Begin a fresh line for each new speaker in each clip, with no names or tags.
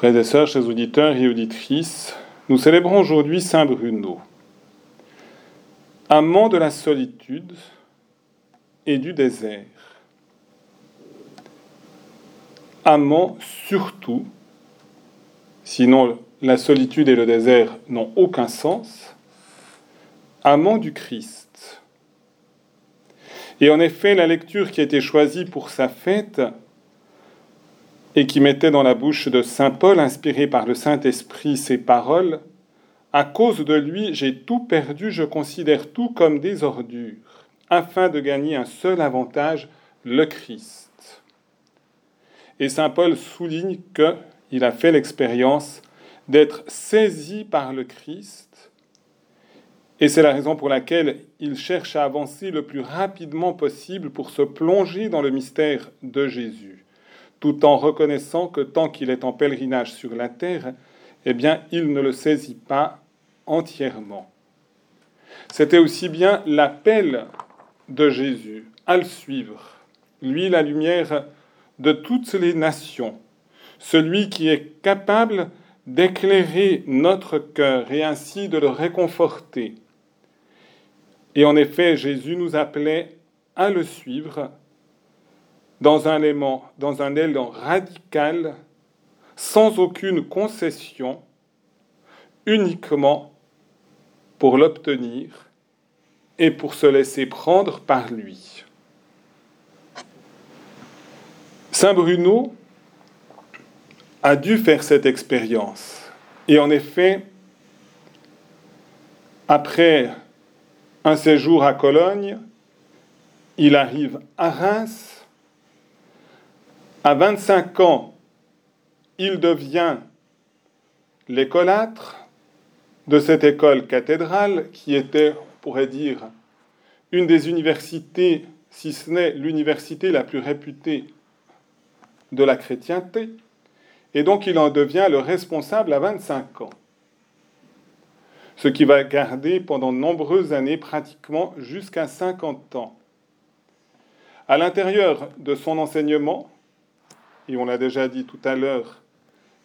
Frères et sœurs, chers auditeurs et auditrices, nous célébrons aujourd'hui Saint Bruno, amant de la solitude et du désert, amant surtout, sinon la solitude et le désert n'ont aucun sens, amant du Christ. Et en effet, la lecture qui a été choisie pour sa fête et qui mettait dans la bouche de Saint Paul, inspiré par le Saint-Esprit, ces paroles À cause de lui, j'ai tout perdu, je considère tout comme des ordures, afin de gagner un seul avantage, le Christ. Et Saint Paul souligne qu'il a fait l'expérience d'être saisi par le Christ, et c'est la raison pour laquelle il cherche à avancer le plus rapidement possible pour se plonger dans le mystère de Jésus tout en reconnaissant que tant qu'il est en pèlerinage sur la terre, eh bien, il ne le saisit pas entièrement. C'était aussi bien l'appel de Jésus à le suivre, lui la lumière de toutes les nations, celui qui est capable d'éclairer notre cœur et ainsi de le réconforter. Et en effet, Jésus nous appelait à le suivre dans un élan, dans un élan radical, sans aucune concession, uniquement pour l'obtenir et pour se laisser prendre par lui. Saint Bruno a dû faire cette expérience. Et en effet, après un séjour à Cologne, il arrive à Reims à 25 ans, il devient l'écolâtre de cette école cathédrale qui était, on pourrait dire, une des universités, si ce n'est l'université la plus réputée de la chrétienté. Et donc il en devient le responsable à 25 ans. Ce qui va garder pendant de nombreuses années, pratiquement jusqu'à 50 ans. À l'intérieur de son enseignement, et on l'a déjà dit tout à l'heure,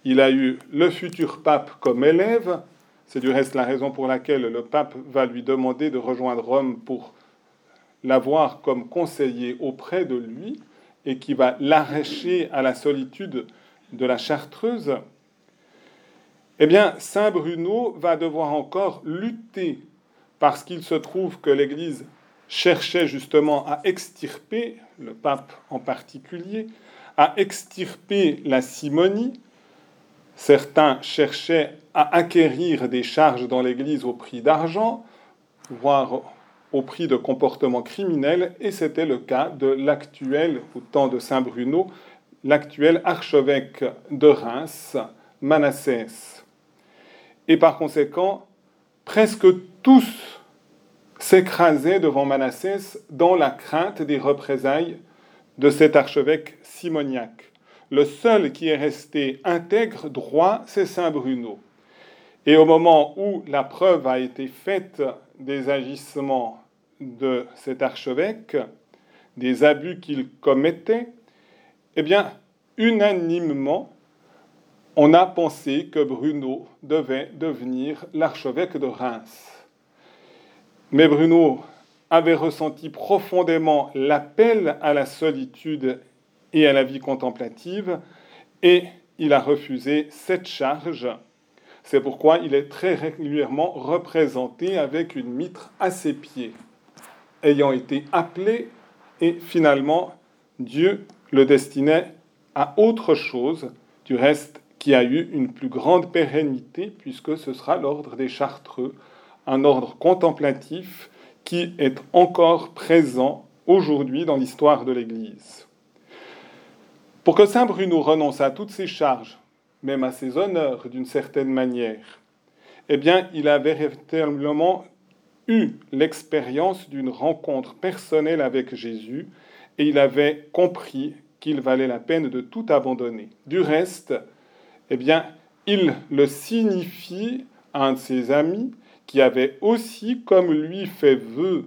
il a eu le futur pape comme élève. C'est du reste la raison pour laquelle le pape va lui demander de rejoindre Rome pour l'avoir comme conseiller auprès de lui et qui va l'arracher à la solitude de la chartreuse. Eh bien, Saint Bruno va devoir encore lutter parce qu'il se trouve que l'Église cherchait justement à extirper, le pape en particulier, à extirper la simonie. Certains cherchaient à acquérir des charges dans l'Église au prix d'argent, voire au prix de comportements criminels, et c'était le cas de l'actuel, au temps de Saint Bruno, l'actuel archevêque de Reims, Manassès. Et par conséquent, presque tous s'écrasaient devant Manassès dans la crainte des représailles de cet archevêque simoniaque. Le seul qui est resté intègre, droit, c'est Saint Bruno. Et au moment où la preuve a été faite des agissements de cet archevêque, des abus qu'il commettait, eh bien, unanimement, on a pensé que Bruno devait devenir l'archevêque de Reims. Mais Bruno avait ressenti profondément l'appel à la solitude et à la vie contemplative, et il a refusé cette charge. C'est pourquoi il est très régulièrement représenté avec une mitre à ses pieds, ayant été appelé, et finalement Dieu le destinait à autre chose, du reste qui a eu une plus grande pérennité, puisque ce sera l'ordre des chartreux, un ordre contemplatif qui est encore présent aujourd'hui dans l'histoire de l'Église. Pour que Saint Bruno renonce à toutes ses charges, même à ses honneurs d'une certaine manière, eh bien, il avait véritablement eu l'expérience d'une rencontre personnelle avec Jésus et il avait compris qu'il valait la peine de tout abandonner. Du reste, eh bien, il le signifie à un de ses amis qui avait aussi, comme lui, fait vœu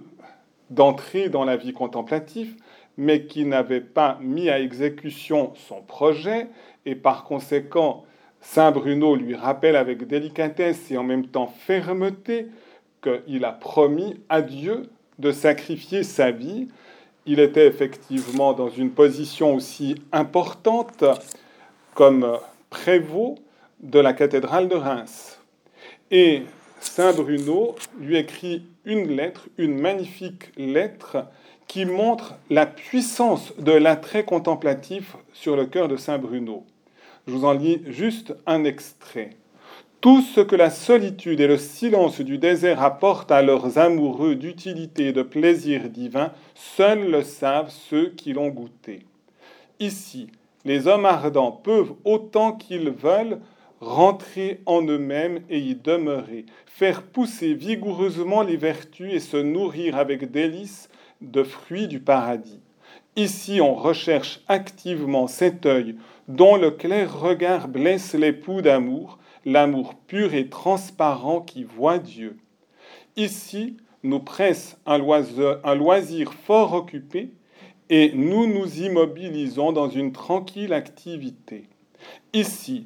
d'entrer dans la vie contemplative, mais qui n'avait pas mis à exécution son projet, et par conséquent Saint Bruno lui rappelle avec délicatesse et en même temps fermeté qu'il a promis à Dieu de sacrifier sa vie. Il était effectivement dans une position aussi importante comme prévôt de la cathédrale de Reims. Et Saint Bruno lui écrit une lettre, une magnifique lettre qui montre la puissance de l'attrait contemplatif sur le cœur de Saint Bruno. Je vous en lis juste un extrait. Tout ce que la solitude et le silence du désert apportent à leurs amoureux d'utilité et de plaisir divin, seuls le savent ceux qui l'ont goûté. Ici, les hommes ardents peuvent, autant qu'ils veulent, rentrer en eux-mêmes et y demeurer, faire pousser vigoureusement les vertus et se nourrir avec délice de fruits du paradis. Ici, on recherche activement cet œil dont le clair regard blesse l'époux d'amour, l'amour pur et transparent qui voit Dieu. Ici, nous presse un un loisir fort occupé et nous nous immobilisons dans une tranquille activité. Ici,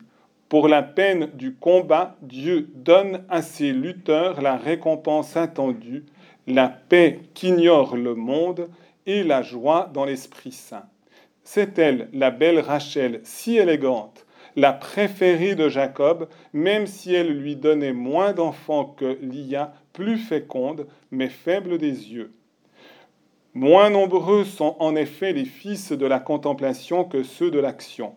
pour la peine du combat, Dieu donne à ses lutteurs la récompense attendue, la paix qu'ignore le monde et la joie dans l'Esprit Saint. C'est elle, la belle Rachel, si élégante, la préférée de Jacob, même si elle lui donnait moins d'enfants que Lia, plus féconde, mais faible des yeux. Moins nombreux sont en effet les fils de la contemplation que ceux de l'action.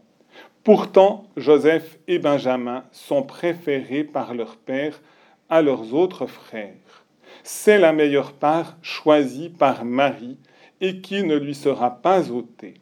Pourtant, Joseph et Benjamin sont préférés par leur père à leurs autres frères. C'est la meilleure part choisie par Marie et qui ne lui sera pas ôtée.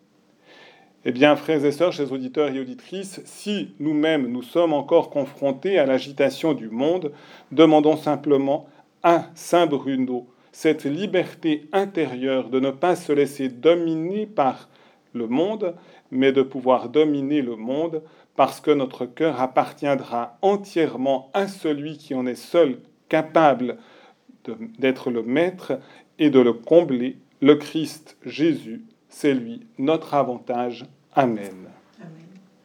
Eh bien, frères et sœurs, chers auditeurs et auditrices, si nous-mêmes nous sommes encore confrontés à l'agitation du monde, demandons simplement à Saint Bruno cette liberté intérieure de ne pas se laisser dominer par le monde, mais de pouvoir dominer le monde parce que notre cœur appartiendra entièrement à celui qui en est seul capable d'être le maître et de le combler, le Christ Jésus, c'est lui notre avantage. Amen.